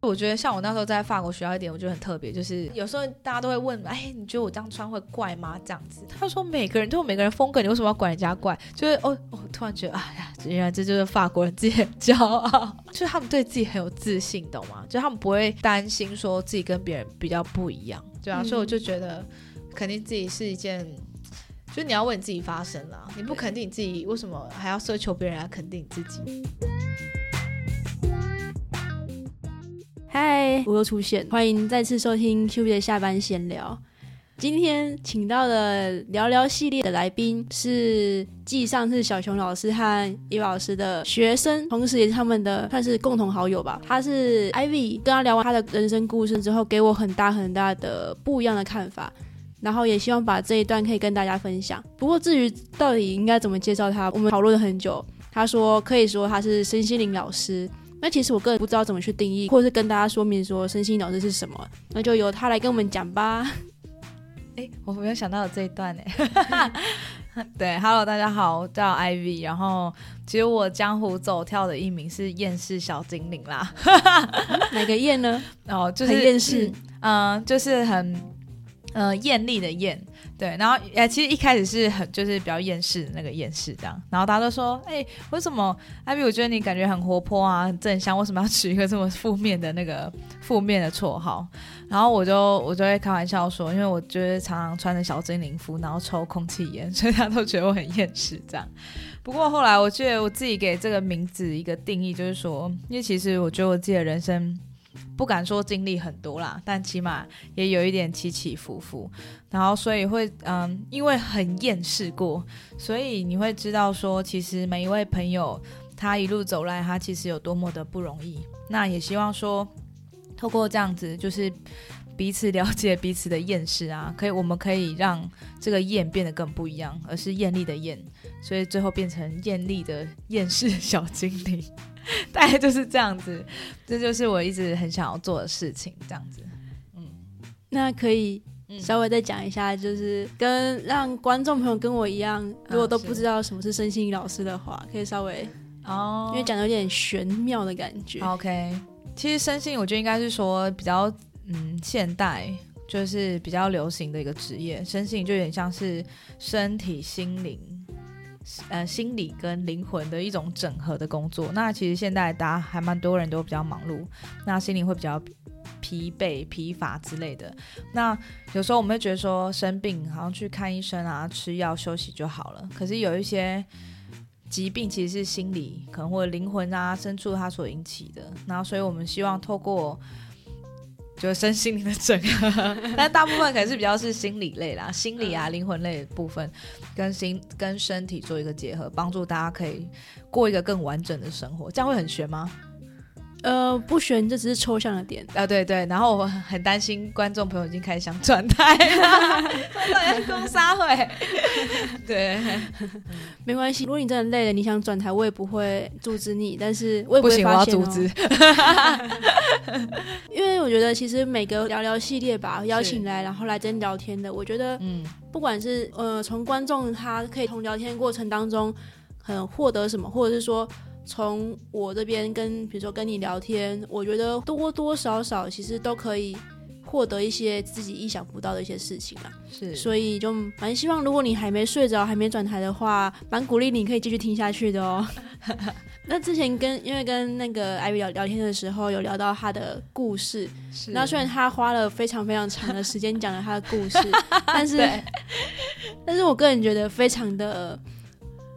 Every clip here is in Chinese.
我觉得像我那时候在法国学到一点，我觉得很特别，就是有时候大家都会问，哎，你觉得我这样穿会怪吗？这样子，他说每个人都有每个人风格，你为什么要管人家怪？就是哦，我突然觉得，哎呀，原来这就是法国人自己很骄傲，就是他们对自己很有自信，懂吗？就他们不会担心说自己跟别人比较不一样，对啊，所以我就觉得肯定自己是一件，就是你要为你自己发声啦，你不肯定你自己，为什么还要奢求别人来肯定你自己？嗨，我又出现，欢迎再次收听 Q B 的下班闲聊。今天请到的聊聊系列的来宾是继上次小熊老师和伊老师的学生，同时也是他们的算是共同好友吧。他是 Ivy，跟他聊完他的人生故事之后，给我很大很大的不一样的看法，然后也希望把这一段可以跟大家分享。不过至于到底应该怎么介绍他，我们讨论了很久。他说可以说他是身心灵老师。那其实我个人不知道怎么去定义，或者是跟大家说明说身心导师是什么，那就由他来跟我们讲吧。哎，我没有想到有这一段哎。对，Hello，大家好，我叫 Ivy，然后其实我江湖走跳的艺名是厌世小精灵啦。哪个厌呢？哦，就是厌世，嗯，就是很，呃，艳丽的艳。对，然后呃，其实一开始是很就是比较厌世的那个厌世这样，然后大家都说，哎，为什么艾比？我觉得你感觉很活泼啊，很正向，为什么要取一个这么负面的那个负面的绰号？然后我就我就会开玩笑说，因为我觉得常常穿着小精灵服，然后抽空气烟，所以大家都觉得我很厌世这样。不过后来我觉得我自己给这个名字一个定义，就是说，因为其实我觉得我自己的人生。不敢说经历很多啦，但起码也有一点起起伏伏，然后所以会嗯，因为很厌世过，所以你会知道说，其实每一位朋友他一路走来，他其实有多么的不容易。那也希望说，透过这样子，就是彼此了解彼此的厌世啊，可以我们可以让这个厌变得更不一样，而是艳丽的艳，所以最后变成艳丽的厌世小精灵。大概就是这样子，这就是我一直很想要做的事情。这样子，嗯，那可以稍微再讲一下，就是跟让观众朋友跟我一样，如果都不知道什么是身心老师的话，可以稍微哦，因为讲的有点玄妙的感觉。OK，其实身心我觉得应该是说比较嗯现代，就是比较流行的一个职业，身心就有点像是身体心灵。呃，心理跟灵魂的一种整合的工作。那其实现在大家还蛮多人都比较忙碌，那心灵会比较疲惫、疲乏之类的。那有时候我们会觉得说生病好像去看医生啊，吃药休息就好了。可是有一些疾病其实是心理可能或者灵魂啊深处它所引起的。那所以我们希望透过。就是身心灵的整合，但大部分可能是比较是心理类啦，心理啊、灵魂类的部分，跟心跟身体做一个结合，帮助大家可以过一个更完整的生活。这样会很悬吗？呃，不悬，这只是抽象的点啊。对对，然后我很担心观众朋友已经开始想转台了，公杀会。对，没关系。如果你真的累了，你想转台，我也不会阻止你，但是我也不会发现哦。阻止，因为我觉得其实每个聊聊系列吧，邀请来然后来真聊天的，我觉得，嗯，不管是呃从观众他可以从聊天过程当中很获得什么，或者是说。从我这边跟，比如说跟你聊天，我觉得多多少少其实都可以获得一些自己意想不到的一些事情啊。是，所以就蛮希望，如果你还没睡着，还没转台的话，蛮鼓励你可以继续听下去的哦。那之前跟因为跟那个艾薇聊聊天的时候，有聊到他的故事。是。那虽然他花了非常非常长的时间讲了他的故事，但是，但是我个人觉得非常的。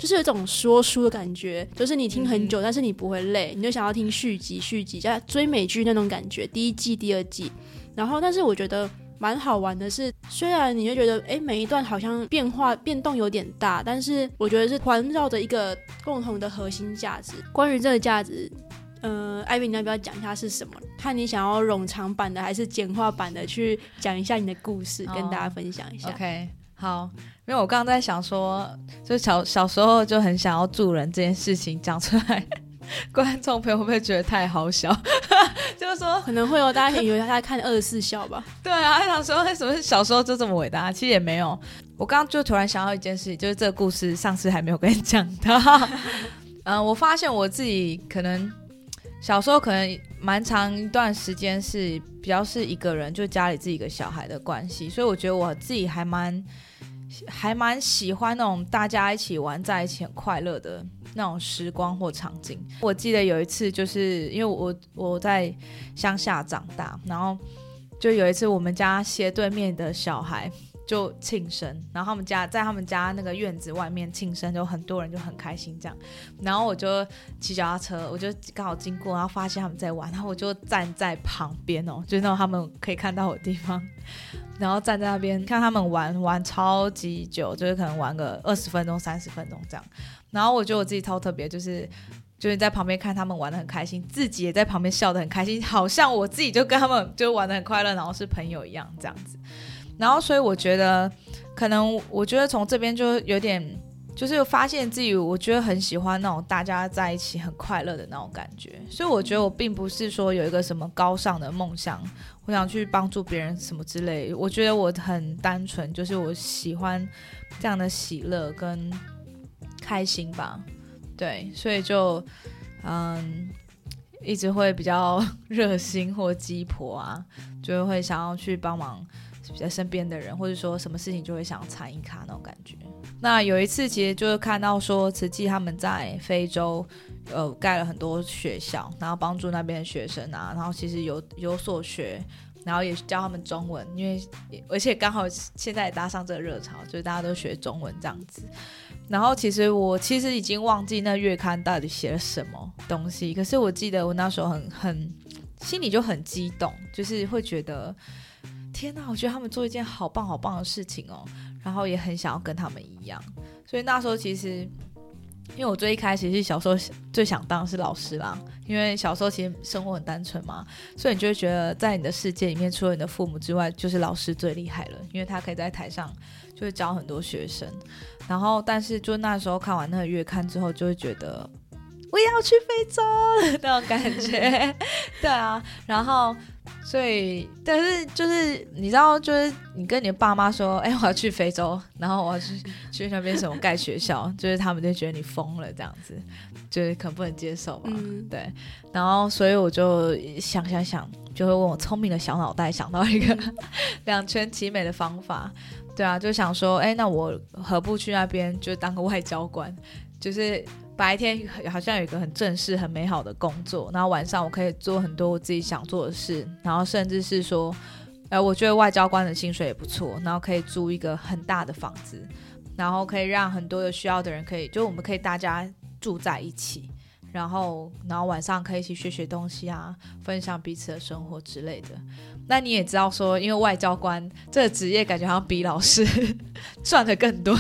就是有一种说书的感觉，就是你听很久，但是你不会累，你就想要听续集、续集，在追美剧那种感觉，第一季、第二季。然后，但是我觉得蛮好玩的是，虽然你就觉得，哎，每一段好像变化变动有点大，但是我觉得是环绕着一个共同的核心价值。关于这个价值，呃，艾薇，你要不要讲一下是什么？看你想要冗长版的还是简化版的，去讲一下你的故事，跟大家分享一下。OK，好。因为我刚刚在想说，就小小时候就很想要助人这件事情讲出来，观众朋友会不会觉得太好笑？就是说可能会有大家以为他在看二十四孝吧？对啊，想说为什么小时候就这么伟大？其实也没有。我刚刚就突然想到一件事情，就是这个故事上次还没有跟你讲到。嗯，我发现我自己可能小时候可能蛮长一段时间是比较是一个人，就家里自己一个小孩的关系，所以我觉得我自己还蛮还蛮喜欢那种大家一起玩在一起很快乐的那种时光或场景。我记得有一次，就是因为我我在乡下长大，然后就有一次我们家斜对面的小孩。就庆生，然后他们家在他们家那个院子外面庆生，就很多人就很开心这样。然后我就骑脚踏车，我就刚好经过，然后发现他们在玩，然后我就站在旁边哦，就是那种他们可以看到我的地方，然后站在那边看他们玩玩超级久，就是可能玩个二十分钟、三十分钟这样。然后我觉得我自己超特别，就是就是在旁边看他们玩的很开心，自己也在旁边笑得很开心，好像我自己就跟他们就玩的很快乐，然后是朋友一样这样子。然后，所以我觉得，可能我觉得从这边就有点，就是发现自己，我觉得很喜欢那种大家在一起很快乐的那种感觉。所以我觉得我并不是说有一个什么高尚的梦想，我想去帮助别人什么之类。我觉得我很单纯，就是我喜欢这样的喜乐跟开心吧。对，所以就嗯，一直会比较 热心或鸡婆啊，就会想要去帮忙。比较身边的人，或者说什么事情就会想要参与卡那种感觉。那有一次，其实就是看到说慈济他们在非洲，呃，盖了很多学校，然后帮助那边的学生啊，然后其实有有所学，然后也教他们中文，因为而且刚好现在也搭上这个热潮，就是大家都学中文这样子。然后其实我其实已经忘记那月刊到底写了什么东西，可是我记得我那时候很很心里就很激动，就是会觉得。天呐，我觉得他们做一件好棒好棒的事情哦，然后也很想要跟他们一样，所以那时候其实，因为我最一开始是小时候最想当的是老师啦，因为小时候其实生活很单纯嘛，所以你就会觉得在你的世界里面，除了你的父母之外，就是老师最厉害了，因为他可以在台上就会教很多学生，然后但是就那时候看完那个月刊之后，就会觉得。我也要去非洲 那种感觉，对啊，然后所以但是就是你知道，就是你跟你的爸妈说，哎，我要去非洲，然后我要去去那边什么盖学校，就是他们就觉得你疯了这样子，就是可能不能接受嘛，对，然后所以我就想想想，就会问我聪明的小脑袋想到一个 两全其美的方法，对啊，就想说，哎，那我何不去那边就当个外交官，就是。白天好像有一个很正式、很美好的工作，然后晚上我可以做很多我自己想做的事，然后甚至是说，呃，我觉得外交官的薪水也不错，然后可以租一个很大的房子，然后可以让很多有需要的人可以，就我们可以大家住在一起，然后然后晚上可以一起学学东西啊，分享彼此的生活之类的。那你也知道说，因为外交官这个职业感觉好像比老师 赚的更多，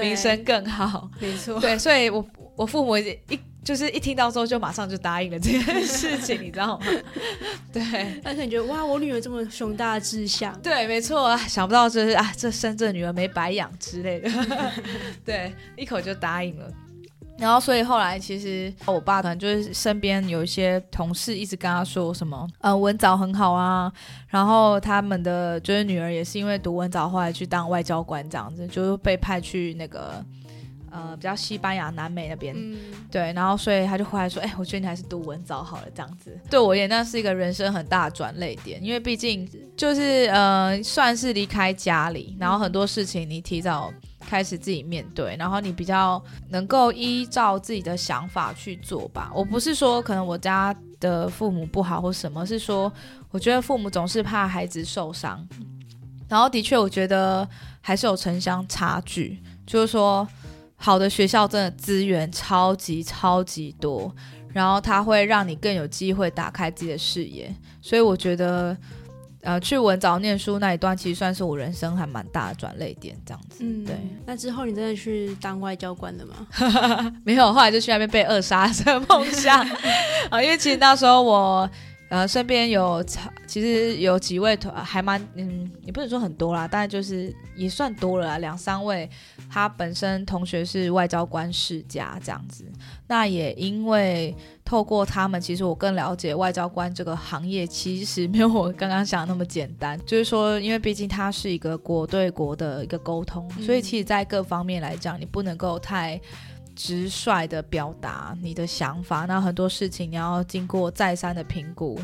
名声更好，没错，对，所以我。我父母一就是一听到之后就马上就答应了这件事情，你知道吗？对，但是你觉得哇，我女儿这么雄大的志向，对，没错啊，想不到就是啊，这深圳女儿没白养之类的，对，一口就答应了。然后所以后来其实我爸可能就是身边有一些同事一直跟他说什么，呃，文藻很好啊，然后他们的就是女儿也是因为读文藻后来去当外交官这样子，就是被派去那个。呃，比较西班牙、南美那边，对，然后所以他就回来说：“哎，我觉得你还是读文藻好了，这样子。”对我也那是一个人生很大的转泪点，因为毕竟就是呃，算是离开家里，然后很多事情你提早开始自己面对，然后你比较能够依照自己的想法去做吧。我不是说可能我家的父母不好或什么，是说我觉得父母总是怕孩子受伤，然后的确我觉得还是有城乡差距，就是说。好的学校真的资源超级超级多，然后它会让你更有机会打开自己的视野，所以我觉得，呃，去文藻念书那一段其实算是我人生还蛮大的转泪点，这样子。嗯，对。那之后你真的去当外交官了吗？没有，后来就去那边被扼杀的梦想 啊，因为其实那时候我。呃，身边有其实有几位同还蛮嗯，也不能说很多啦，但就是也算多了两三位。他本身同学是外交官世家这样子，那也因为透过他们，其实我更了解外交官这个行业，其实没有我刚刚想的那么简单。就是说，因为毕竟它是一个国对国的一个沟通，所以其实在各方面来讲，你不能够太。直率的表达你的想法，那很多事情你要经过再三的评估，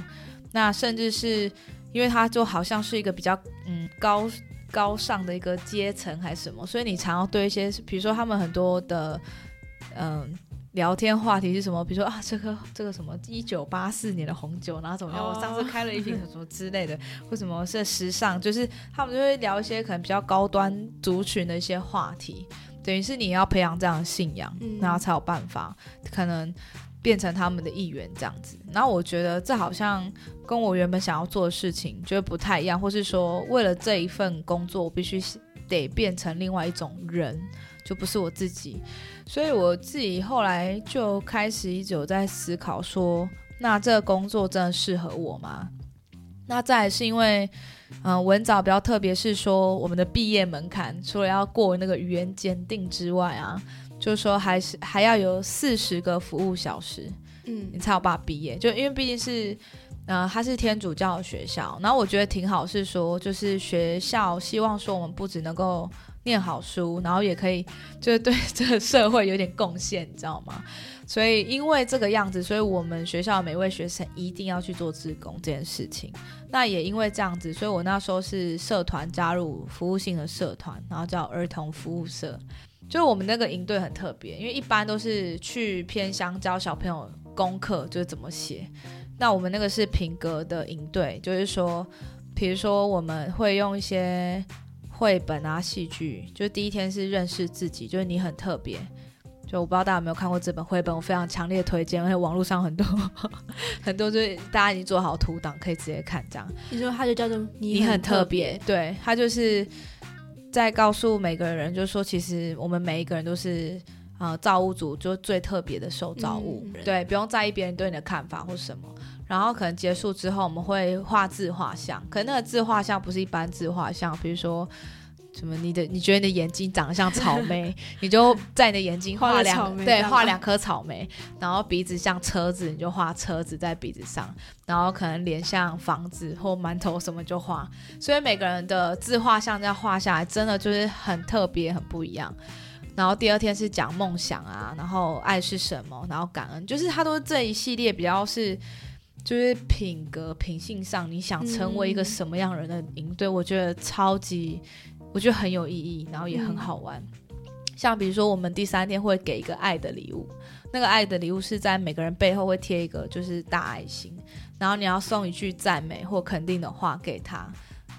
那甚至是因为他就好像是一个比较嗯高高尚的一个阶层还是什么，所以你常要对一些，比如说他们很多的嗯。聊天话题是什么？比如说啊，这个这个什么一九八四年的红酒，然后怎么样？我上次开了一瓶什么之类的，为什么是时尚？就是他们就会聊一些可能比较高端族群的一些话题。等于是你要培养这样的信仰，然后才有办法可能变成他们的一员这样子。然后我觉得这好像跟我原本想要做的事情觉得不太一样，或是说为了这一份工作，我必须得变成另外一种人。就不是我自己，所以我自己后来就开始一直有在思考说，那这个工作真的适合我吗？那再是因为，嗯，文藻比较特别，是说我们的毕业门槛除了要过那个语言鉴定之外啊，就是说还是还要有四十个服务小时，嗯，你才有办法毕业。就因为毕竟是，呃，它是天主教的学校，然后我觉得挺好，是说就是学校希望说我们不只能够。念好书，然后也可以就是对这个社会有点贡献，你知道吗？所以因为这个样子，所以我们学校每位学生一定要去做志工这件事情。那也因为这样子，所以我那时候是社团加入服务性的社团，然后叫儿童服务社。就我们那个营队很特别，因为一般都是去偏乡教小朋友功课，就是怎么写。那我们那个是品格的营队，就是说，比如说我们会用一些。绘本啊，戏剧，就第一天是认识自己，就是你很特别。就我不知道大家有没有看过这本绘本，我非常强烈推荐，而且网络上很多很多，就是大家已经做好图档，可以直接看这样。你说它就叫做你很特别，对，它就是在告诉每个人，就是说其实我们每一个人都是啊造物主就最特别的受造物，对，不用在意别人对你的看法或什么。然后可能结束之后，我们会画自画像，可那个自画像不是一般自画像，比如说什么你的你觉得你的眼睛长得像草莓，你就在你的眼睛画两对画两颗草莓，然后鼻子像车子，你就画车子在鼻子上，然后可能脸像房子或馒头什么就画，所以每个人的自画像这样画下来，真的就是很特别很不一样。然后第二天是讲梦想啊，然后爱是什么，然后感恩，就是他都这一系列比较是。就是品格品性上，你想成为一个什么样人的营队，我觉得超级，我觉得很有意义，然后也很好玩。像比如说，我们第三天会给一个爱的礼物，那个爱的礼物是在每个人背后会贴一个就是大爱心，然后你要送一句赞美或肯定的话给他，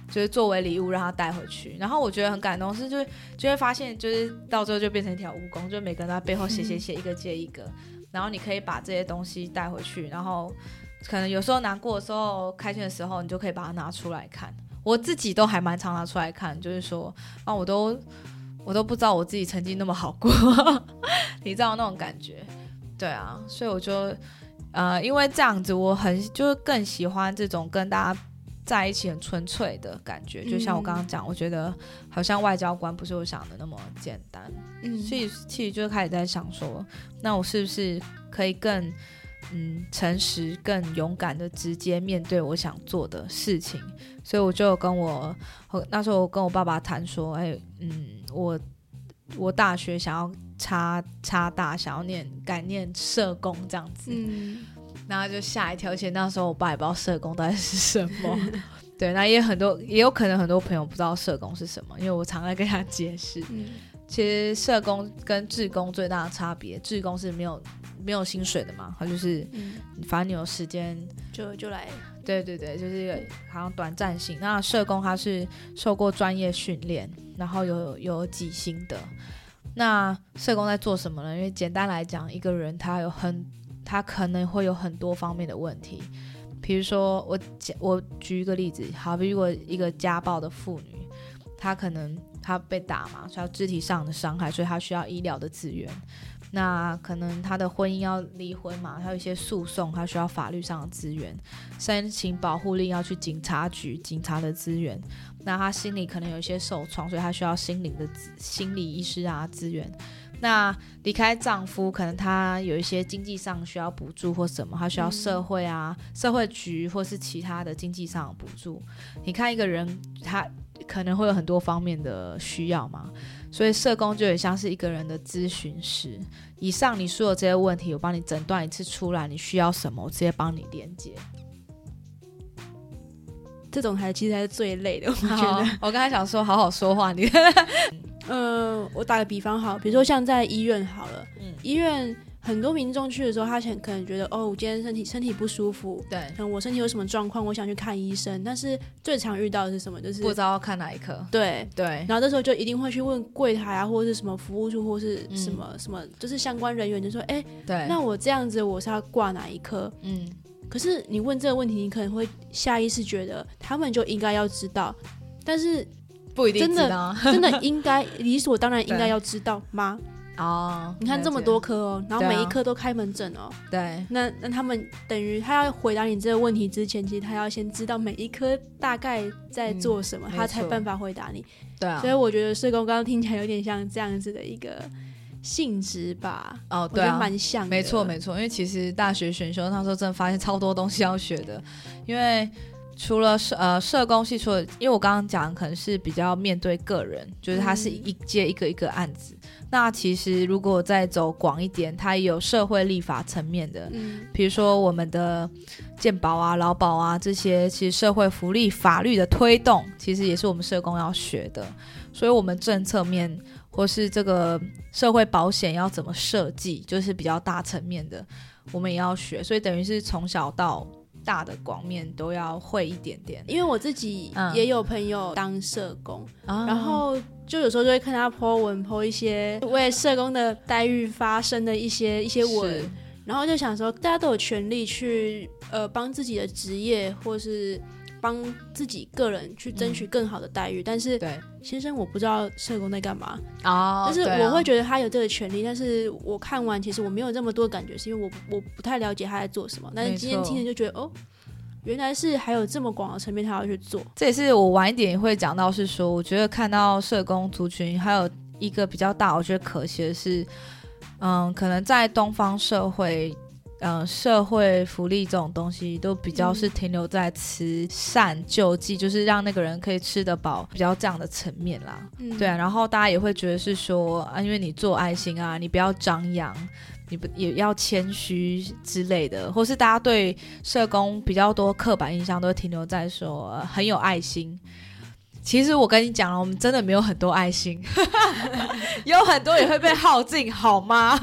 就是作为礼物让他带回去。然后我觉得很感动，是就是就会发现，就是到最后就变成一条蜈蚣，就每个人在背后写写写，一个接一个，然后你可以把这些东西带回去，然后。可能有时候难过的时候、开心的时候，你就可以把它拿出来看。我自己都还蛮常拿出来看，就是说啊，我都我都不知道我自己曾经那么好过，你知道那种感觉？对啊，所以我就呃，因为这样子，我很就是更喜欢这种跟大家在一起很纯粹的感觉。就像我刚刚讲，我觉得好像外交官不是我想的那么简单，嗯，所以其实就开始在想说，那我是不是可以更。嗯，诚实、更勇敢的直接面对我想做的事情，所以我就跟我那时候我跟我爸爸谈说，哎，嗯，我我大学想要插插大，想要念改念社工这样子，嗯，然后就吓一跳，而且那时候我爸也不知道社工到底是什么，对，那也很多也有可能很多朋友不知道社工是什么，因为我常在跟他解释，其实社工跟志工最大的差别，志工是没有。没有薪水的嘛，他就是，反正你有时间就就来，对对对，就是好像短暂性。那社工他是受过专业训练，然后有有几薪的。那社工在做什么呢？因为简单来讲，一个人他有很，他可能会有很多方面的问题。比如说，我我举一个例子，好比如果一个家暴的妇女，她可能她被打嘛，需要肢体上的伤害，所以她需要医疗的资源。那可能他的婚姻要离婚嘛，他有一些诉讼，他需要法律上的资源，申请保护令要去警察局，警察的资源。那他心里可能有一些受创，所以他需要心灵的心理医师啊资源。那离开丈夫，可能他有一些经济上需要补助或什么，他需要社会啊社会局或是其他的经济上的补助。你看一个人，他可能会有很多方面的需要嘛。所以社工就很像是一个人的咨询师。以上你说的这些问题，我帮你诊断一次出来，你需要什么，我直接帮你连接。这种还其实还是最累的，我觉得。我刚才想说好好说话，你，嗯，我打个比方好，比如说像在医院好了，嗯，医院很多民众去的时候，他想可能觉得哦，我今天身体身体不舒服，对，嗯，我身体有什么状况，我想去看医生，但是最常遇到的是什么？就是不知道看哪一科，对。对，然后这时候就一定会去问柜台啊，或者是什么服务处，或是什么什么，就是相关人员就说，哎，对，那我这样子我是要挂哪一科？嗯。可是你问这个问题，你可能会下意识觉得他们就应该要知道，但是不一定真的真的应该 理所当然应该要知道吗？哦，你看这么多科哦，然后每一科都开门诊哦，对，那那他们等于他要回答你这个问题之前，其实他要先知道每一科大概在做什么，他才办法回答你。对啊，所以我觉得社工刚刚听起来有点像这样子的一个。性质吧，哦，对啊，蛮像，没错没错。因为其实大学选修那时候真的发现超多东西要学的，因为除了社呃社工系，除了因为我刚刚讲可能是比较面对个人，就是它是一接一个一个案子。那其实如果再走广一点，它也有社会立法层面的，嗯，比如说我们的健保啊、劳保啊这些，其实社会福利法律的推动，其实也是我们社工要学的。所以，我们政策面。或是这个社会保险要怎么设计，就是比较大层面的，我们也要学，所以等于是从小到大的广面都要会一点点。因为我自己也有朋友当社工，然后就有时候就会看他 po 文 po 一些为社工的待遇发声的一些一些文，然后就想说，大家都有权利去呃帮自己的职业或是。帮自己个人去争取更好的待遇，但是对先生，我不知道社工在干嘛哦，但是我会觉得他有这个权利，但是我看完其实我没有这么多感觉，是因为我我不太了解他在做什么。但是今天听了就觉得哦，原来是还有这么广的层面他要去做。这也是我晚一点会讲到，是说我觉得看到社工族群还有一个比较大，我觉得可惜的是，嗯，可能在东方社会。嗯，社会福利这种东西都比较是停留在慈善救济，就是让那个人可以吃得饱，比较这样的层面啦。对啊，然后大家也会觉得是说啊，因为你做爱心啊，你不要张扬，你不也要谦虚之类的，或是大家对社工比较多刻板印象都停留在说很有爱心。其实我跟你讲了，我们真的没有很多爱心，有很多也会被耗尽，好吗？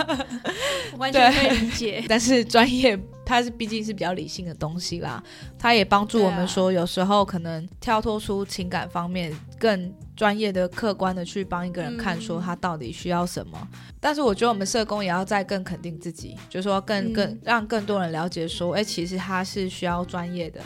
完全可以理解。但是专业它是毕竟是比较理性的东西啦，它也帮助我们说，有时候可能跳脱出情感方面，更专业的、客观的去帮一个人看，说他到底需要什么。但是我觉得我们社工也要再更肯定自己，就是说更更让更多人了解说，哎，其实他是需要专业的。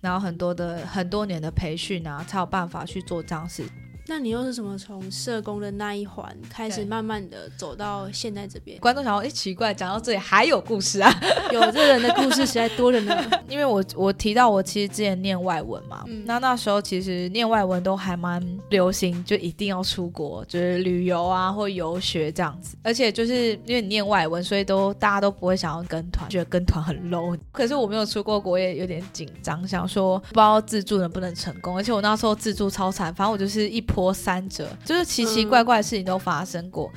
然后很多的很多年的培训啊，才有办法去做这样事。那你又是什么从社工的那一环开始，慢慢的走到现在这边？观众想说，哎，奇怪，讲到这里还有故事啊？有这人的故事实在多了呢。因为我我提到我其实之前念外文嘛，那那时候其实念外文都还蛮流行，就一定要出国，就是旅游啊或游学这样子。而且就是因为你念外文，所以都大家都不会想要跟团，觉得跟团很 low。可是我没有出过国，也有点紧张，想说不知道自助能不能成功。而且我那时候自助超惨，反正我就是一。波三折，就是奇奇怪怪的事情都发生过，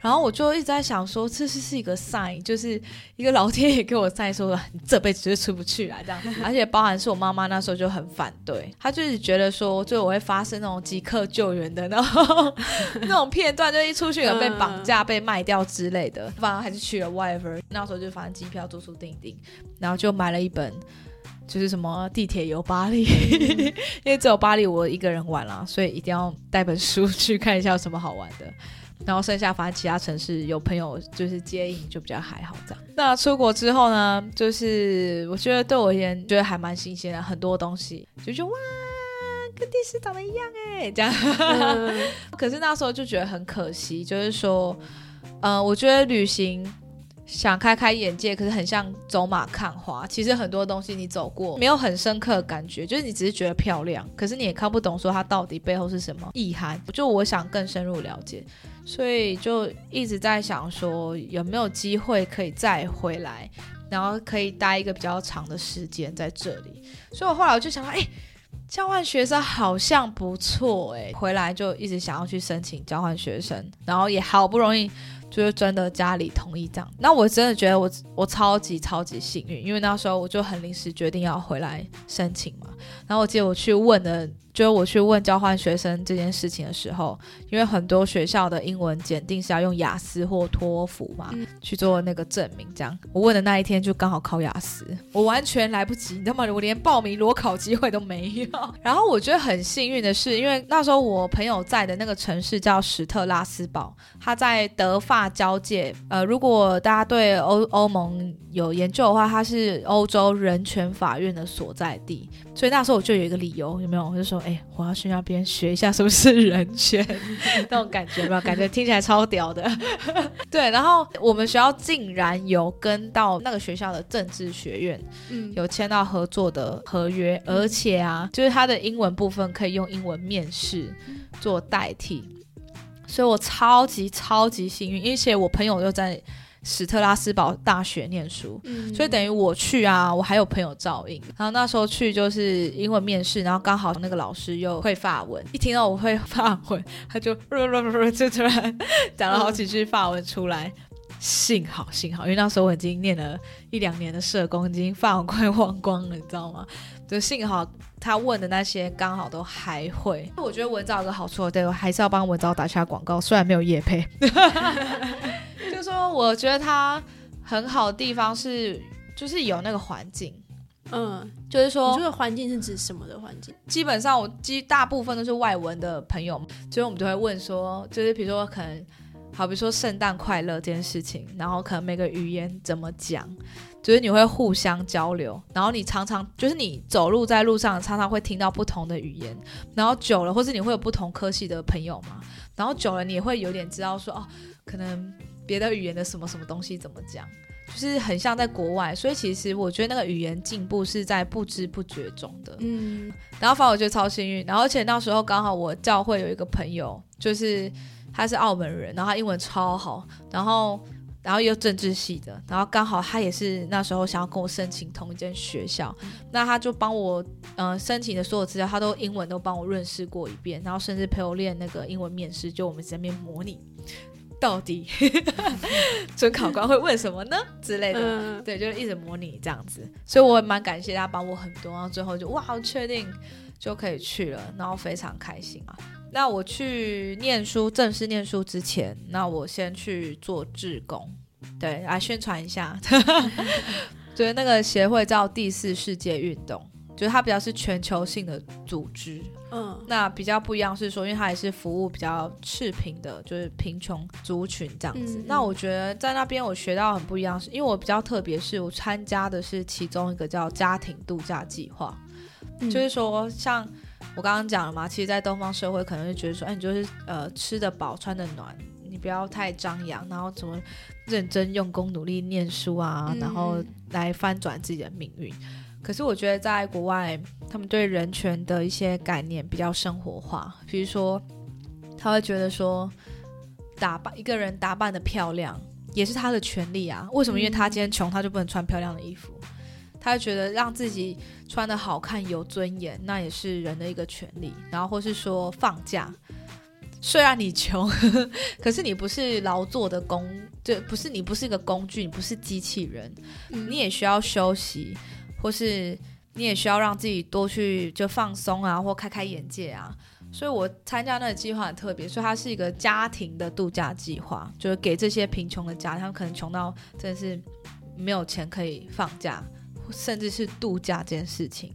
然后我就一直在想说，这是是一个 sign，就是一个老天爷给我在说，你这辈子就出不去了这样。而且包含是我妈妈那时候就很反对，她就是觉得说，就我会发生那种即刻救援的那种那种片段，就一出去有被绑架、被卖掉之类的。反正还是去了 whatever，那时候就反正机票、住宿订订，然后就买了一本。就是什么地铁游巴黎，因为只有巴黎我一个人玩啦，所以一定要带本书去看一下有什么好玩的。然后剩下反正其他城市有朋友就是接应，就比较还好这样。那出国之后呢，就是我觉得对我而言觉得还蛮新鲜的，很多东西就觉得哇，跟电视长得一样哎，这样。可是那时候就觉得很可惜，就是说，嗯，我觉得旅行。想开开眼界，可是很像走马看花。其实很多东西你走过，没有很深刻的感觉，就是你只是觉得漂亮，可是你也看不懂说它到底背后是什么意涵。就我想更深入了解，所以就一直在想说有没有机会可以再回来，然后可以待一个比较长的时间在这里。所以我后来我就想到，哎。交换学生好像不错哎，回来就一直想要去申请交换学生，然后也好不容易就是真的家里同意这样。那我真的觉得我我超级超级幸运，因为那时候我就很临时决定要回来申请嘛。然后我记得我去问的。就是我去问交换学生这件事情的时候，因为很多学校的英文检定是要用雅思或托福嘛，去做那个证明。这样，我问的那一天就刚好考雅思，我完全来不及，你知道吗？我连报名裸考机会都没有。然后我觉得很幸运的是，因为那时候我朋友在的那个城市叫史特拉斯堡，他在德法交界。呃，如果大家对欧欧盟有研究的话，它是欧洲人权法院的所在地，所以那时候我就有一个理由，有没有？我就说。哎，我要去那边学一下什么是人权，那种感觉吧，感觉听起来超屌的。对，然后我们学校竟然有跟到那个学校的政治学院，嗯，有签到合作的合约，而且啊，就是他的英文部分可以用英文面试做代替，所以我超级超级幸运，而且我朋友又在。史特拉斯堡大学念书，所以等于我去啊，我还有朋友照应。然后那时候去就是英文面试，然后刚好那个老师又会法文，一听到我会法文，他就 就突然讲了好几句法文出来。幸好幸好，因为那时候我已经念了一两年的社工，已经法文快忘光了，你知道吗？就幸好他问的那些刚好都还会。我觉得文藻有个好处，对我还是要帮文藻打下广告，虽然没有业配。就说我觉得它很好的地方是，就是有那个环境，嗯，就是说，这个环境是指什么的环境？基本上我基大部分都是外文的朋友，所以我们就会问说，就是比如说可能，好比说圣诞快乐这件事情，然后可能每个语言怎么讲，就是你会互相交流，然后你常常就是你走路在路上常常会听到不同的语言，然后久了，或是你会有不同科系的朋友嘛，然后久了你也会有点知道说，哦，可能。别的语言的什么什么东西怎么讲，就是很像在国外，所以其实我觉得那个语言进步是在不知不觉中的。嗯，然后反正我觉得超幸运，然后而且那时候刚好我教会有一个朋友，就是他是澳门人，然后他英文超好，然后然后又政治系的，然后刚好他也是那时候想要跟我申请同一间学校，那他就帮我呃申请的所有资料，他都英文都帮我润饰过一遍，然后甚至陪我练那个英文面试，就我们在那边模拟。到底 准考官会问什么呢？之类的，对，就是一直模拟这样子，所以我蛮感谢他帮我很多，然后最后就哇，确定就可以去了，然后非常开心啊。那我去念书，正式念书之前，那我先去做志工，对，来宣传一下，觉得那个协会叫第四世界运动。就是它比较是全球性的组织，嗯，那比较不一样是说，因为它也是服务比较赤贫的，就是贫穷族群这样子。那我觉得在那边我学到很不一样，是因为我比较特别，是我参加的是其中一个叫家庭度假计划，就是说像我刚刚讲了嘛，其实，在东方社会可能会觉得说，哎，你就是呃吃得饱穿得暖，你不要太张扬，然后怎么认真用功努力念书啊，然后来翻转自己的命运。可是我觉得在国外，他们对人权的一些概念比较生活化。比如说，他会觉得说，打扮一个人打扮的漂亮也是他的权利啊。为什么？因为他今天穷，他就不能穿漂亮的衣服。他觉得让自己穿的好看、有尊严，那也是人的一个权利。然后或是说放假，虽然你穷，可是你不是劳作的工，就不是你不是一个工具，你不是机器人，你也需要休息。或是你也需要让自己多去就放松啊，或开开眼界啊。所以我参加那个计划很特别，所以它是一个家庭的度假计划，就是给这些贫穷的家，他们可能穷到真的是没有钱可以放假，甚至是度假这件事情。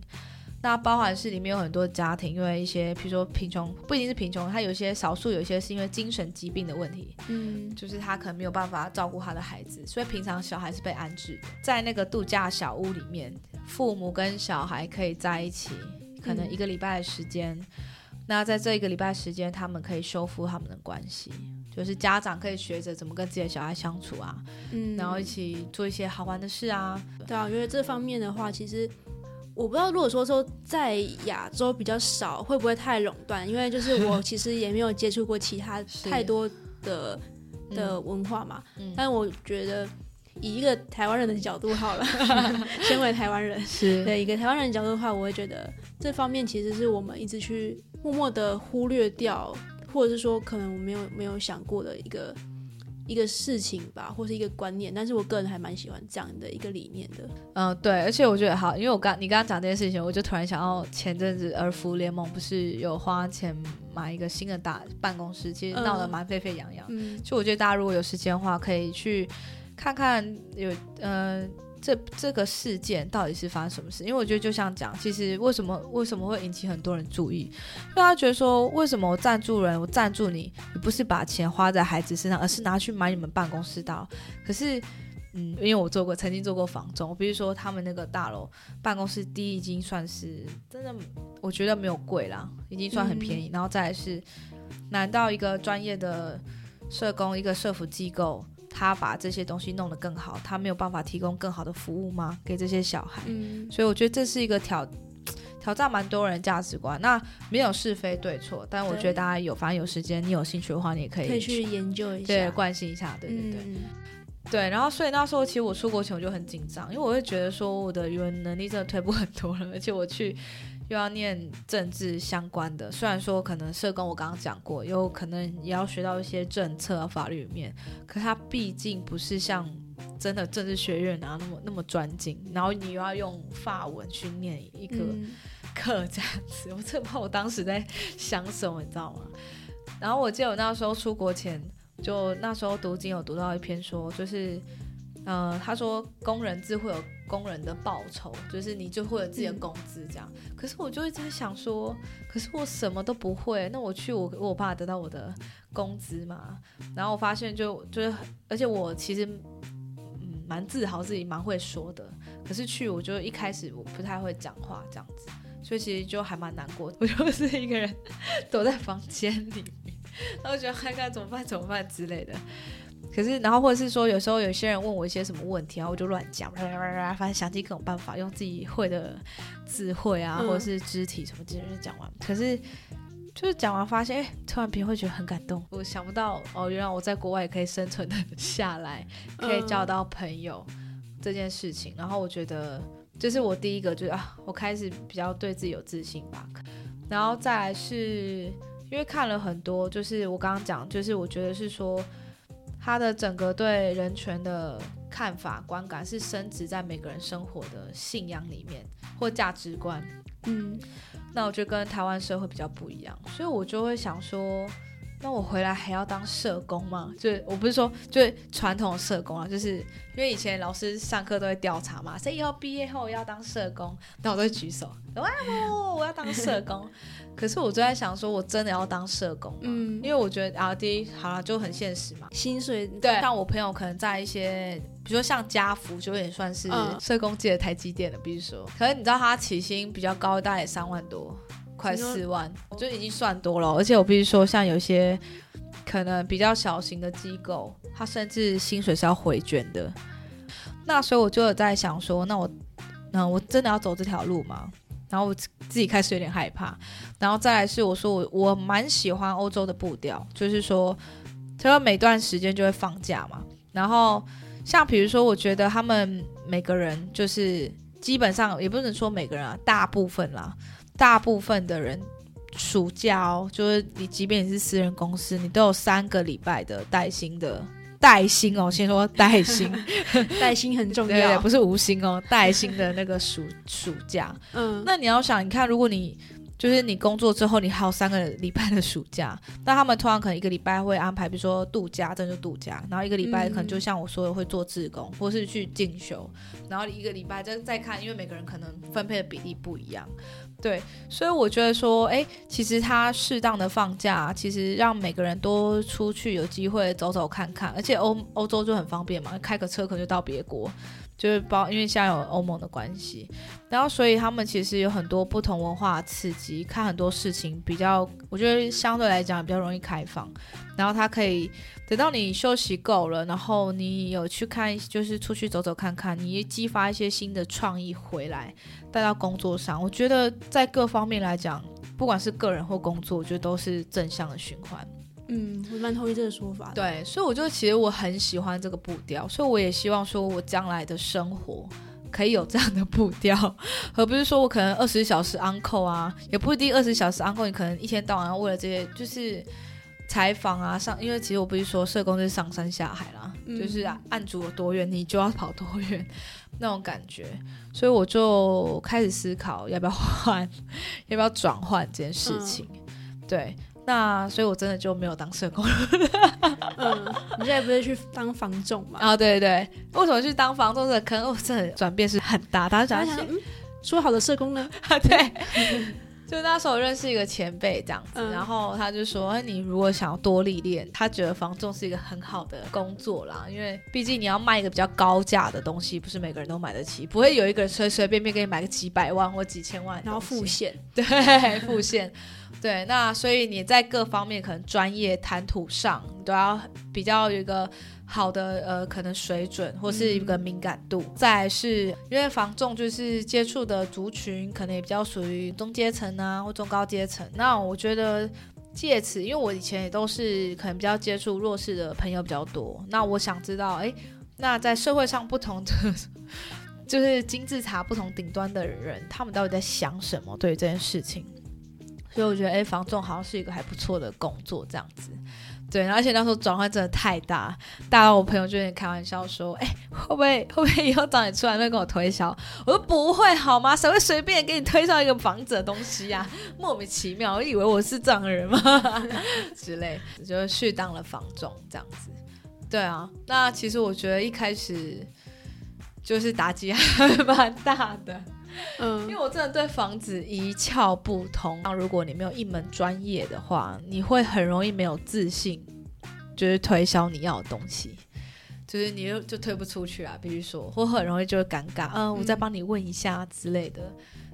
那包含是里面有很多家庭，因为一些比如说贫穷，不一定是贫穷，他有些少数有一些是因为精神疾病的问题，嗯，就是他可能没有办法照顾他的孩子，所以平常小孩是被安置在那个度假小屋里面，父母跟小孩可以在一起，可能一个礼拜的时间。那在这一个礼拜时间，他们可以修复他们的关系，就是家长可以学着怎么跟自己的小孩相处啊，嗯，然后一起做一些好玩的事啊。对啊，我觉得这方面的话，其实。我不知道，如果说说在亚洲比较少，会不会太垄断？因为就是我其实也没有接触过其他 太多的的文化嘛。但我觉得以一个台湾人的角度好了，身为台湾人，是对一个台湾人的角度的话，我会觉得这方面其实是我们一直去默默的忽略掉，或者是说可能我没有没有想过的一个一个事情吧，或是一个观念。但是我个人还蛮喜欢这样的一个理念的。嗯，对，而且我觉得好，因为我刚你刚刚讲这件事情，我就突然想到前阵子儿福联盟不是有花钱买一个新的大办公室，其实闹得蛮沸沸扬扬。嗯就我觉得大家如果有时间的话，可以去看看有呃这这个事件到底是发生什么事。因为我觉得就像讲，其实为什么为什么会引起很多人注意，因为他觉得说，为什么我赞助人，我赞助你，你不是把钱花在孩子身上，而是拿去买你们办公室的。可是。嗯，因为我做过，曾经做过房仲，比如说他们那个大楼办公室第一已经算是真的，我觉得没有贵啦，已经算很便宜。然后再来是，难道一个专业的社工、一个社服机构，他把这些东西弄得更好，他没有办法提供更好的服务吗？给这些小孩？嗯所以我觉得这是一个挑 挑战蛮多人价值观。那没有是非对错，但我觉得大家有，反正有时间，你有兴趣的话，你也可以可以去研究一下。对关心一下，对对对。嗯对，然后所以那时候其实我出国前我就很紧张，因为我会觉得说我的语文能力真的退步很多了，而且我去又要念政治相关的，虽然说可能社工我刚刚讲过，有可能也要学到一些政策啊法律面，可它毕竟不是像真的政治学院啊那么那么专精，然后你又要用法文去念一个嗯 课这样子，我真的不知道我当时在想什么，你知道吗？然后我记得我那时候出国前，就那时候读经有读到一篇说，就是，呃，他说工人自会有工人的报酬，就是你就会有自己的工资这样。可是我就一直在想说，可是我什么都不会，那我去我我爸得到我的工资嘛？然后我发现就就是，而且我其实嗯蛮自豪自己蛮会说的，可是去我就一开始我不太会讲话这样子。所以其实就还蛮难过，我就是一个人 躲在房间里面，然后觉得该该怎么办怎么办之类的。可是，然后或者是说，有时候有些人问我一些什么问题，然后我就乱讲，反正想尽各种办法，用自己会的智慧啊，嗯或者是肢体什么，直接就讲完。可是就是讲完发现，哎，突然别人会觉得很感动。我想不到哦，原来我在国外也可以生存的下来，可以交到朋友、这件事情。然后我觉得。这是我第一个，就是啊，我开始比较对自己有自信吧。然后再来是因为看了很多，就是我刚刚讲，就是我觉得是说他的整个对人权的看法、观感是深植在每个人生活的信仰里面或价值观。嗯，那我觉得跟台湾社会比较不一样，所以我就会想说。那我回来还要当社工吗？就是我不是说就是传统社工啊，就是因为以前老师上课都会调查嘛，谁以后毕业后要当社工，那我都会举手，哇哦，我要当社工。可是我就在想说，我真的要当社工吗？嗯因为我觉得啊，第一好了就很现实嘛。薪水对，像我朋友可能在一些，比如说像家福，就有点算是嗯社工界的台积电了。比如说，可是你知道他起薪比较高，大概也三万多。快四万，我就已经算多了。而且我必须说，像有些可能比较小型的机构，它甚至薪水是要回卷的。那所以我就有在想说，那我，嗯，我真的要走这条路吗？然后我自己开始有点害怕。然后再来是我说我我蛮喜欢欧洲的步调，就是说，他说每段时间就会放假嘛。然后像比如说，我觉得他们每个人就是基本上也不能说每个人啊，大部分啦。大部分的人暑假哦，就是你，即便你是私人公司，你都有三个礼拜的带薪的带薪哦。先说带薪，带薪很重对对，要，不是无薪哦，带薪的那个暑暑假。嗯，那你要想，你看，如果你就是你工作之后，你还有三个礼拜的暑假，那他们通常可能一个礼拜会安排，比如说度假，这就度假，然后一个礼拜可能就像我说的会做志工，或是去进修，然后一个礼拜再再看，因为每个人可能分配的比例不一样，对，所以我觉得说，哎，其实他适当的放假，其实让每个人都出去有机会走走看看，而且欧欧洲就很方便嘛，开个车可能就到别国。就是包，因为现在有欧盟的关系，然后所以他们其实有很多不同文化刺激，看很多事情比较，我觉得相对来讲比较容易开放。然后他可以等到你休息够了，然后你有去看，就是出去走走看看，你激发一些新的创意回来带到工作上。我觉得在各方面来讲，不管是个人或工作，我觉得都是正向的循环。嗯，我蛮同意这个说法。对，所以我就其实我很喜欢这个步调，所以我也希望说我将来的生活可以有这样的步调，而不是说我可能二十小时 uncle 啊，也不一定二十小时 uncle，你可能一天到晚要为了这些就是采访啊上，因为其实我不是说社工就是上山下海啦，嗯就是案主有多远你就要跑多远那种感觉，所以我就开始思考要不要换，要不要转换这件事情，对。那所以，我真的就没有当社工了。嗯，你现在不是去当房仲嘛？啊，对对对，为什么去当房东的坑？哦，这转变是很大。大家想说好的社工呢？啊对，就那时候我认识一个前辈这样子，嗯然后他就说，你如果想要多历练，他觉得房仲是一个很好的工作啦，因为毕竟你要卖一个比较高价的东西，不是每个人都买得起，不会有一个人随随便便给你买个几百万或几千万然后付现，对，付现，对，那所以你在各方面可能专业谈吐上，你都要比较有一个好的呃可能水准或是一个敏感度。再是因为房仲就是接触的族群可能也比较属于中阶层啊或中高阶层，那我觉得。借此，因为我以前也都是可能比较接触弱势的朋友比较多，那我想知道，哎，那在社会上不同的 就是金字塔不同顶端的人，他们到底在想什么？对于这件事情，所以我觉得，哎，房仲好像是一个还不错的工作，这样子。对，而且那时候转换真的太大，大到我朋友就有点开玩笑说：“哎、会不会会不会以后找你出来会跟我推销？”我说：“不会好吗？谁会随便给你推销一个房子的东西呀、莫名其妙，我以为我是这样的人吗？之类，就去当了房仲这样子。对啊，那其实我觉得一开始就是打击还蛮大的。因嗯为我真的对房子一窍不通。那如果你没有一门专业的话，你会很容易没有自信，就是推销你要的东西，就是你就就推不出去啊。比如说，我很容易就会尴尬，嗯、我再帮你问一下之类的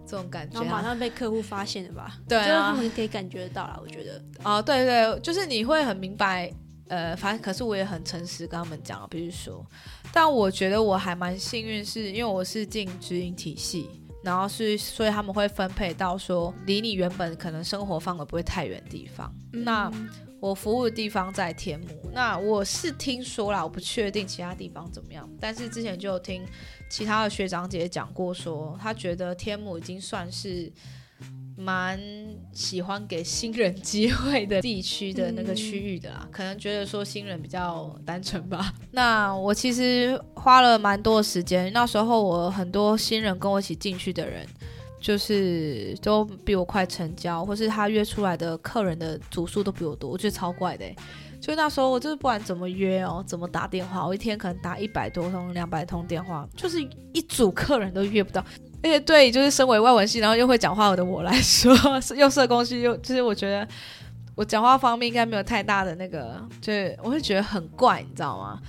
这种感觉、啊。然后马上被客户发现了吧？对啊就是他们可以感觉得到啦，我觉得。哦，对对，就是你会很明白，呃，反正可是我也很诚实跟他们讲，比如说，但我觉得我还蛮幸运，是因为我是进直营体系，然后是所以他们会分配到说离你原本可能生活范围不会太远的地方。那嗯我服务的地方在天母，那我是听说啦，我不确定其他地方怎么样，但是之前就有听其他的学长姐讲过说，他觉得天母已经算是蛮喜欢给新人机会的地区的那个区域的啦，可能觉得说新人比较单纯吧。那我其实花了蛮多的时间，那时候我很多新人跟我一起进去的人。就是都比我快成交，或是他约出来的客人的组数都比我多，我觉得超怪的欸。就那时候我就是不管怎么约哦，怎么打电话，我一天可能打一百多通、两百通电话，就是一组客人都约不到。而且对，就是身为外文系，然后又会讲话的我来说，又社工系，又就是我觉得我讲话方面应该没有太大的那个，就是我会觉得很怪，你知道吗？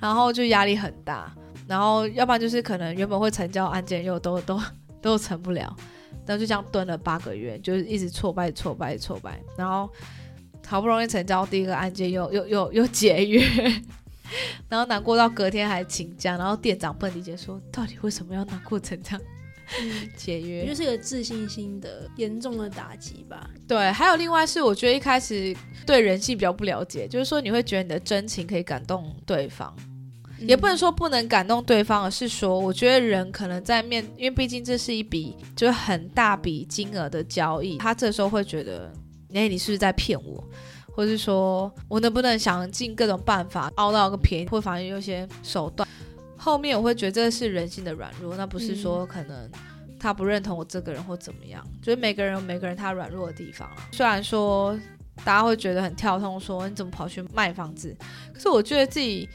然后就压力很大，然后要不然就是可能原本会成交案件又都 都都成不了，然后就这样蹲了八个月，就是一直挫败、挫败、挫败，然后好不容易成交第一个案件又又又又解约，然后难过到隔天还请假，然后店长不能理解说，到底为什么要难过成这样嗯解约我觉得？是个自信心的严重的打击吧。对，还有另外是，我觉得一开始对人性比较不了解，就是说你会觉得你的真情可以感动对方，也不能说不能感动对方，而是说，我觉得人可能在面，因为毕竟这是一笔就是很大笔金额的交易，他这时候会觉得，哎，你是不是在骗我？或是说我能不能想尽各种办法凹到个便宜，或反正有些手段。后面我会觉得这是人性的软弱，那不是说可能他不认同我这个人或怎么样，就是每个人有每个人他软弱的地方啊。虽然说大家会觉得很跳痛，说你怎么跑去卖房子，可是我觉得自己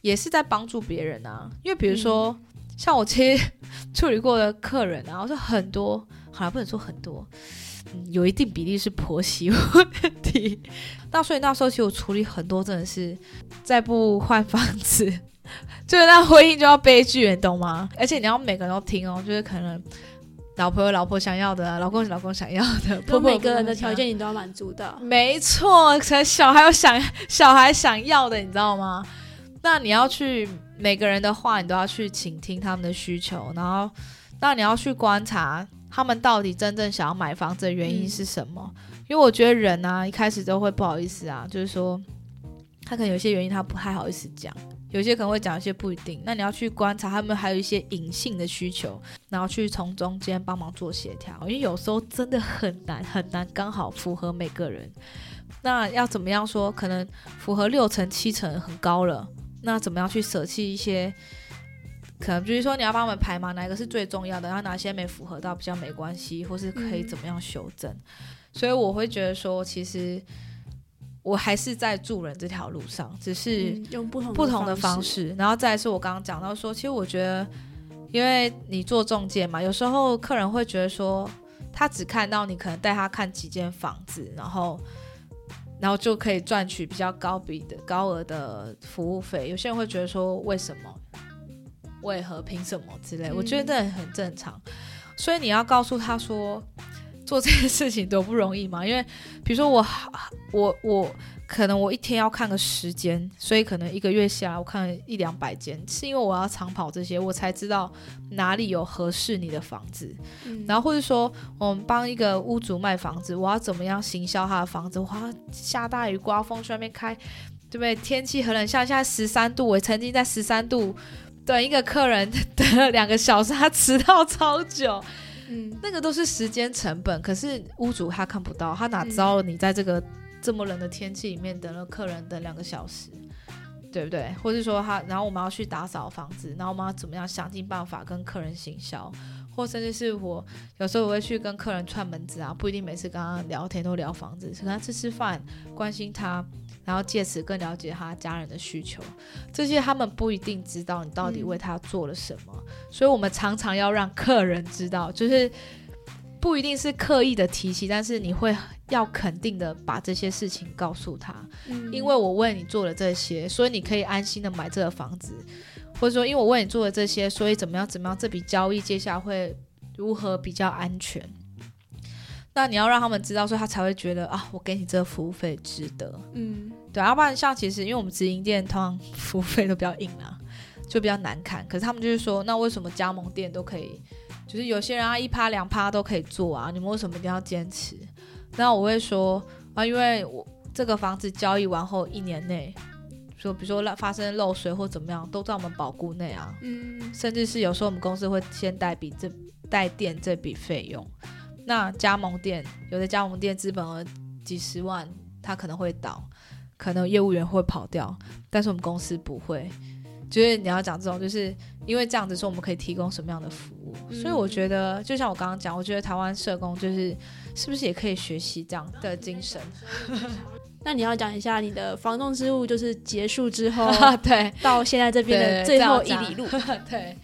也是在帮助别人啊。因为比如说，像我其实处理过的客人啊，我说很多，好了，不能说很多。嗯，有一定比例是婆媳问题，那所以那时候其实我处理很多真的是再不换房子，就是那婚姻就要悲剧，你懂吗？而且你要每个人都听哦，就是可能老婆有老婆想要的啊，老公有老公想要的，婆婆每个人的条件你都要满足的。没错，可能小孩有想小孩想要的，你知道吗？那你要去每个人的话，你都要去倾听他们的需求，然后那你要去观察。他们到底真正想要买房子的原因是什么？因为我觉得人啊，一开始都会不好意思啊，就是说他可能有些原因他不太好意思讲，有些可能会讲一些不一定。那你要去观察他们还有一些隐性的需求，然后去从中间帮忙做协调，因为有时候真的很难很难刚好符合每个人。那要怎么样说？可能符合六成七成很高了，那怎么样去舍弃一些？可能比如说你要帮我们排嘛，哪一个是最重要的？然后哪些没符合到比较没关系，或是可以怎么样修正？所以我会觉得说，其实我还是在助人这条路上，只是用不同不同的方式。然后再是我刚刚讲到说，其实我觉得，因为你做中介嘛，有时候客人会觉得说，他只看到你可能带他看几间房子，然后。然后就可以赚取比较高比的高额的服务费。有些人会觉得说，为什么？为何？凭什么？之类，我觉得这很正常。所以你要告诉他说，做这件事情多不容易嘛？因为比如说我，我，我。可能我一天要看个十间，所以可能一个月下来我看一两百间，是因为我要长跑这些，我才知道哪里有合适你的房子。然后或者说我们帮一个屋主卖房子，我要怎么样行销他的房子？我要，下大雨刮风去外面开，对不对？天气很冷，像现在十三度，我曾经在十三度等一个客人 等了两个小时，他迟到超久。嗯，那个都是时间成本，可是屋主他看不到，他哪知道你在这个。这么冷的天气里面等了客人等两个小时，对不对？或者说他，然后我们要去打扫房子，然后我们要怎么样想尽办法跟客人行销，或甚至是我有时候我会去跟客人串门子啊，不一定每次跟他聊天都聊房子，跟他吃吃饭，关心他，然后借此更了解他家人的需求，这些他们不一定知道你到底为他做了什么，所以我们常常要让客人知道，就是。不一定是刻意的提起，但是你会要肯定的把这些事情告诉他，因为我为你做了这些，所以你可以安心的买这个房子，或者说因为我为你做了这些，所以怎么样怎么样，这笔交易接下来会如何比较安全？那你要让他们知道，所以他才会觉得啊，我给你这个服务费值得。嗯，对，要不然像其实因为我们直营店通常服务费都比较硬啊，就比较难看，可是他们就是说，那为什么加盟店都可以？就是有些人啊，一趴两趴都可以做啊，你们为什么一定要坚持？那我会说啊，因为我这个房子交易完后一年内，说比如说发生漏水或怎么样，都在我们保固内啊。嗯。甚至是有时候我们公司会先代笔这代垫这笔费用。那加盟店有的加盟店资本额几十万，它可能会倒，可能业务员会跑掉，但是我们公司不会。就是你要讲这种，就是因为这样子说，我们可以提供什么样的服务？所以我觉得，就像我刚刚讲，我觉得台湾社工就是是不是也可以学习这样的精神？那你要讲一下你的防冻之路，就是结束之后，对，到现在这边的最后一里路，对，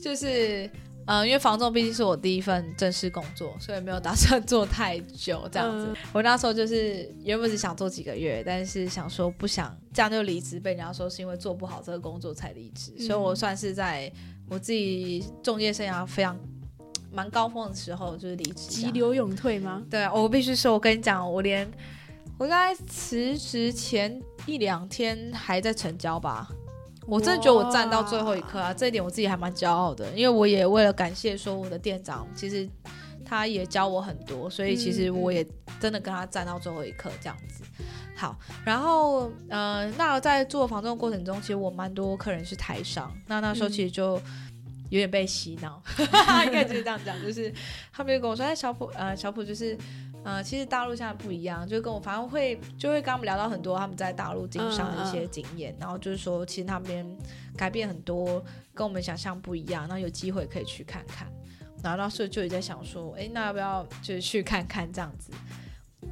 就是。嗯，因为房仲毕竟是我第一份正式工作，所以没有打算做太久这样子。我那时候就是原本只想做几个月，但是想说不想这样就离职，被人家说是因为做不好这个工作才离职。所以我算是在我自己中介生涯非常蛮高峰的时候就是离职。急流勇退吗？对，我必须说，我跟你讲，我连我该辞职前一两天还在成交吧。我真的觉得我站到最后一刻啊，这一点我自己还蛮骄傲的，因为我也为了感谢说我的店长，其实他也教我很多，所以其实我也真的跟他站到最后一刻这样子。好，然后呃，那在做房仲过程中，其实我蛮多客人是台商，那那时候其实就有点被洗脑，应该就是这样讲，就是他们就跟我说，哎，小普，呃，小普就是。呃，其实大陆现在不一样，就跟我反正会就会跟他们聊到很多他们在大陆经商的一些经验，然后就是说其实那边改变很多，跟我们想象不一样，然后有机会可以去看看。然后那时候就也在想说，哎，那要不要就是去看看这样子？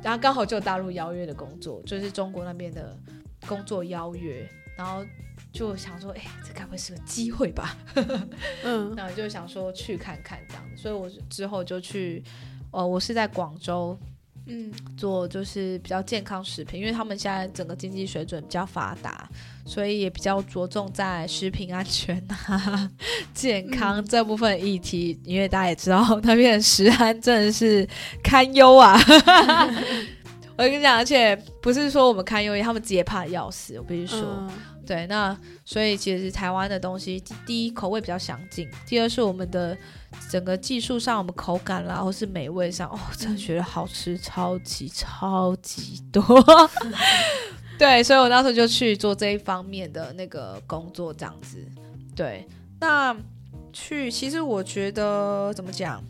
然后刚好就大陆邀约的工作，就是中国那边的工作邀约，然后就想说，哎，这该不会是个机会吧？嗯，然后就想说去看看这样子，所以我之后就去。哦，我是在广州，嗯，做就是比较健康食品，因为他们现在整个经济水准比较发达，所以也比较着重在食品安全啊、健康这部分议题。因为大家也知道，那边的食安真的是堪忧啊。我跟你讲，而且不是说我们堪忧，他们自己也怕的要死。我必须说。对，那所以其实台湾的东西，第一口味比较详尽，第二是我们的整个技术上，我们口感啦，或是美味上，哦，真的觉得好吃，超级超级多。对，所以我那时候就去做这一方面的那个工作，这样子。对，那去其实我觉得怎么讲？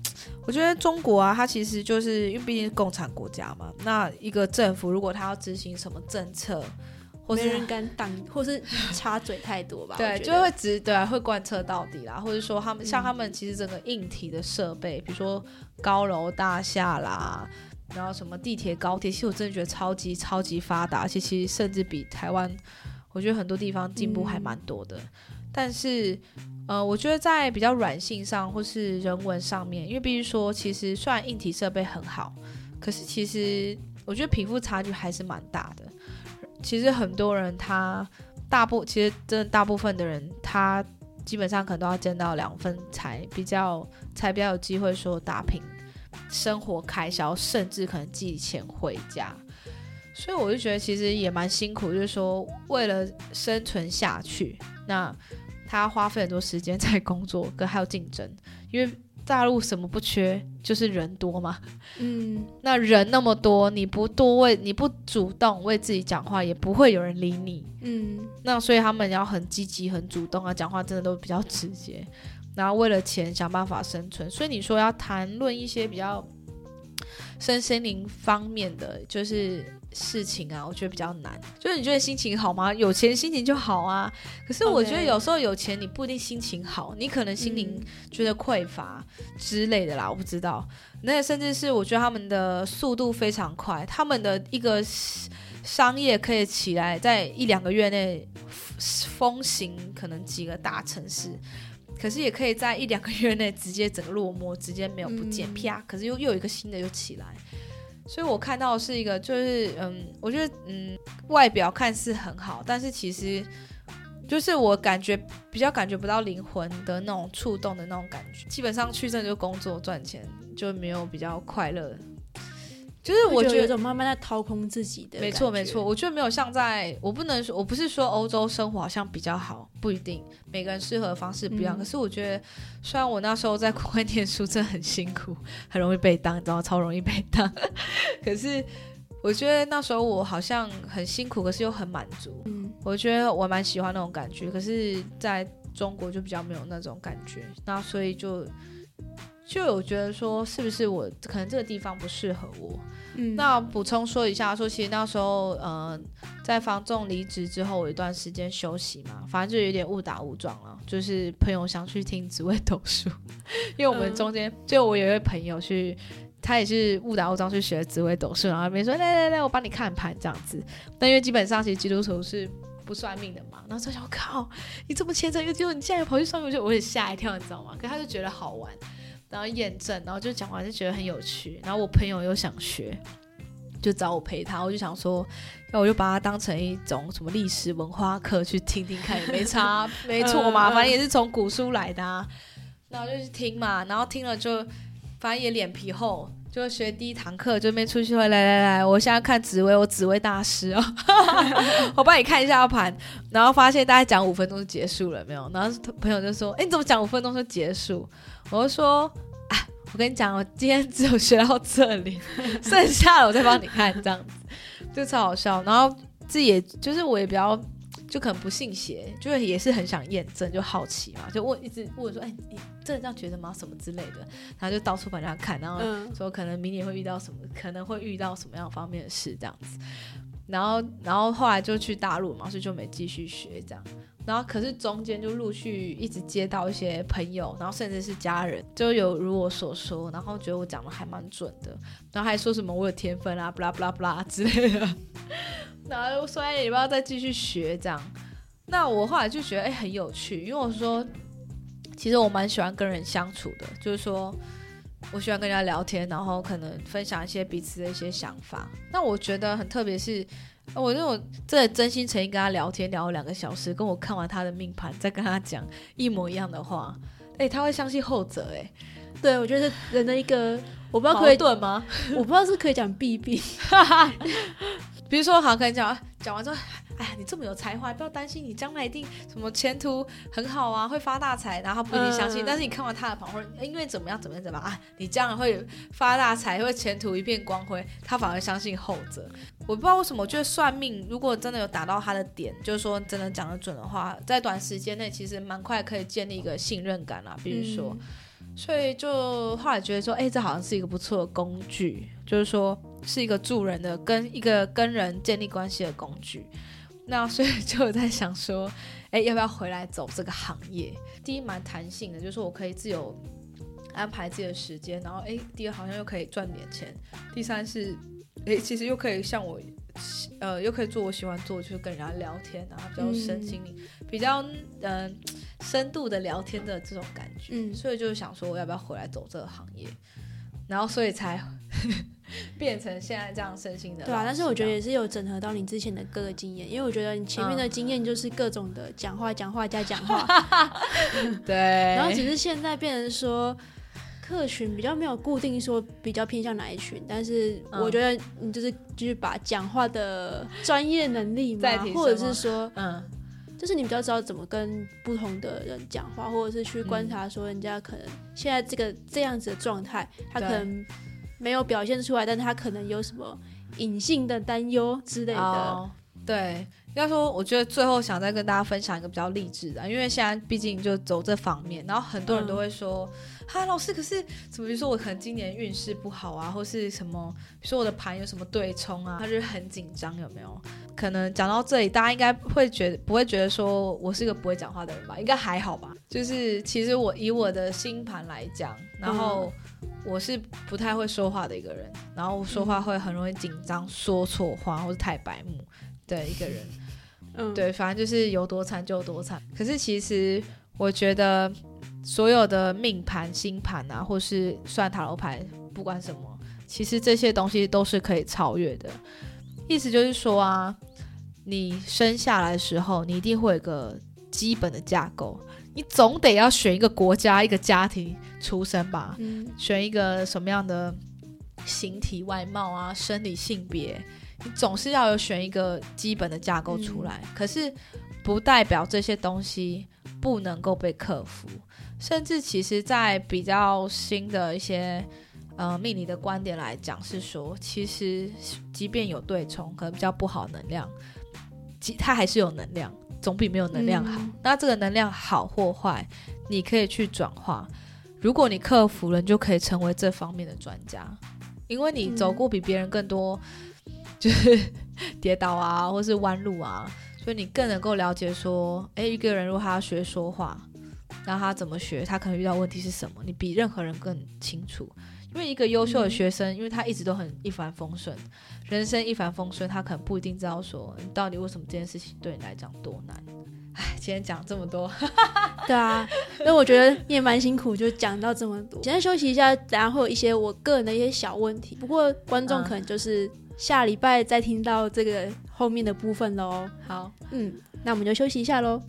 我觉得中国啊，它其实就是因为毕竟是共产国家嘛，那一个政府如果他要执行什么政策，或是没人敢挡，或是插嘴太多吧？对，就会直对、啊、会贯彻到底啦，或者说他们像他们其实整个硬体的设备，比如说高楼大厦啦，然后什么地铁、高铁，其实我真的觉得超级超级发达，而且其实甚至比台湾，我觉得很多地方进步还蛮多的。但是，呃，我觉得在比较软性上或是人文上面，因为必须说，其实虽然硬体设备很好，可是其实我觉得贫富差距还是蛮大的。其实很多人他大部其实真的大部分的人，他基本上可能都要挣到两份才比较才比较有机会说打平生活开销，甚至可能寄钱回家。所以我就觉得其实也蛮辛苦，就是说为了生存下去，那他花费很多时间在工作，跟还有竞争，因为大陆什么不缺，就是人多嘛。嗯，那人那么多，你不多为你不主动为自己讲话，也不会有人理你。嗯，那所以他们要很积极、很主动啊，讲话真的都比较直接。然后为了钱想办法生存，所以你说要谈论一些比较身心灵方面的就是事情啊，我觉得比较难。就是你觉得心情好吗？有钱心情就好啊。可是我觉得有时候有钱你不一定心情好，你可能心灵嗯觉得匮乏之类的啦，我不知道。那甚至是我觉得他们的速度非常快，他们的一个商业可以起来，在一两个月内风行可能几个大城市，可是也可以在一两个月内直接整个落寞，直接没有不见，嗯啪！可是又又有一个新的又起来。所以我看到是一个，就是嗯，我觉得嗯，外表看似很好，但是其实就是我感觉比较感觉不到灵魂的那种触动的那种感觉。基本上去这就工作赚钱，就没有比较快乐。就是我觉得有种慢慢在掏空自己的，没错没错，，我觉得没有像在，我不能说，我不是说欧洲生活好像比较好，不一定，每个人适合的方式不一样。嗯可是我觉得，虽然我那时候在国外念书真的很辛苦，很容易被当，你知道，超容易被当。可是我觉得那时候我好像很辛苦，可是又很满足。嗯，我觉得我蛮喜欢那种感觉，可是在中国就比较没有那种感觉，那所以就就有觉得说，是不是我可能这个地方不适合我？嗯，那补充说一下，说其实那时候，呃，在房仲离职之后，我有一段时间休息嘛，反正就有点误打误撞了。就是朋友想去听紫薇斗数，因为我们嗯中间、就我有一位朋友去，他也是误打误撞去学紫微斗数，然后那边说来来来，我帮你看盘这样子。但因为基本上其实基督徒是不算命的嘛，然后就想靠，你这么虔诚，结果你竟然跑去算命，我就我也吓一跳，你知道吗？可他就觉得好玩。然后验证，然后就讲完就觉得很有趣，然后我朋友又想学，就找我陪他，我就想说，那我就把它当成一种什么历史文化课去听听看，也没差，没错嘛，反正也是从古书来的、啊，然后就去听嘛，然后听了就，反正也脸皮厚。就学第一堂课，就没出去会来来来，我现在看紫薇，我紫薇大师哦，我帮你看一下盘，然后发现大概讲五分钟就结束了，没有？然后朋友就说：“哎，你怎么讲五分钟就结束？”我就说：“啊，我跟你讲，我今天只有学到这里，剩下的我再帮你看，这样子就超好笑。然后自己也就是我也比较，就可能不信邪，就是也是很想验证，就好奇嘛，就问一直问说：“哎，你真的这样觉得吗？什么之类的？”然后就到处帮人家看，然后嗯，说可能明年会遇到什么，可能会遇到什么样方面的事这样子。然后，然后后来就去大陆嘛，所以就没继续学这样。然后，可是中间就陆续一直接到一些朋友，然后甚至是家人，就有如我所说，然后觉得我讲的还蛮准的，然后还说什么我有天分啊，不啦不啦不啦之类的。然后又说哎，也不要再继续学这样。那我后来就觉得哎很有趣，因为我说其实我蛮喜欢跟人相处的，就是说。我喜欢跟人家聊天，然后可能分享一些彼此的一些想法。那我觉得很特别是，我那种真的真心诚意跟他聊天聊了两个小时，跟我看完他的命盘，再跟他讲一模一样的话，哎、他会相信后者、哎，对，我觉得人的一个，我不知道可以，盾吗？我不知道是可以讲弊病，比如说，好可以讲，讲完之后，哎呀，你这么有才华，不要担心，你将来一定什么前途很好啊，会发大财。然后他不一定相信，嗯但是你看完他的旁，或因为怎么样怎么样怎么样啊，你将来会发大财，会前途一片光辉，他反而相信后者。我不知道为什么，我觉得算命如果真的有打到他的点，就是说真的讲得准的话，在短时间内其实蛮快可以建立一个信任感啦。比如说，所以就后来觉得说，哎、这好像是一个不错的工具，就是说是一个助人的，跟一个跟人建立关系的工具。那所以就有在想说，哎、要不要回来走这个行业？第一蛮弹性的，就是我可以自由安排自己的时间，然后哎、第二好像又可以赚点钱，第三是哎、其实又可以像我。呃，又可以做我喜欢做，就是跟人家聊天啊，比较深心灵，比较嗯、呃深度的聊天的这种感觉。嗯所以就是想说，我要不要回来走这个行业？然后所以才变成现在这样身心的。对啊，但是我觉得也是有整合到你之前的各个经验，因为我觉得你前面的嗯经验就是各种的讲话、讲话加讲话，对，然后只是现在变成说。客群比较没有固定说比较偏向哪一群，但是嗯。我觉得你就是就是把讲话的专业能力嘛或者是说嗯。就是你比较知道怎么跟不同的人讲话，或者是去观嗯。察说人家可能现在这个这样子的状态，他可能没有表现出来，但他可能有什么隐性的担忧之类的。哦，对。应该说，我觉得最后想再跟大家分享一个比较励志的，因为现在毕竟就走这方面，然后很多人都会说，哈、老师，可是怎么比如说我可能今年运势不好啊，或是什么，比如说我的盘有什么对冲啊，他就是很紧张，有没有？可能讲到这里，大家应该会觉得不会觉得说我是个不会讲话的人吧？应该还好吧？就是其实我以我的星盘来讲，然后我是不太会说话的一个人，然后说话会很容易紧张，说错话或是太白目的一个人。嗯，对，反正就是有多惨就有多惨。可是其实我觉得所有的命盘、星盘啊，或是算塔罗牌，不管什么，其实这些东西都是可以超越的。意思就是说啊，你生下来的时候，你一定会有一个基本的架构，你总得要选一个国家、一个家庭出生吧，嗯选一个什么样的形体外貌啊、生理性别，你总是要有选一个基本的架构出来。可是不代表这些东西不能够被克服，甚至其实，在比较新的一些呃命理的观点来讲，是说其实即便有对冲，可能比较不好能量，即它还是有能量，总比没有能量好。嗯那这个能量好或坏，你可以去转化。如果你克服了，你就可以成为这方面的专家，因为你走过比别人更多，就是跌倒啊，或是弯路啊，所以你更能够了解说，诶，一个人如果他要学说话，那他怎么学，他可能遇到问题是什么，你比任何人更清楚。因为一个优秀的学生，因为他一直都很一帆风顺，人生一帆风顺，他可能不一定知道说，你到底为什么这件事情对你来讲多难。唉，今天讲这么多，对啊，因为我觉得你也蛮辛苦，就讲到这么多。现在休息一下，等下会有一些我个人的一些小问题，不过观众嗯可能就是下礼拜再听到这个后面的部分喽。好。嗯，那我们就休息一下喽。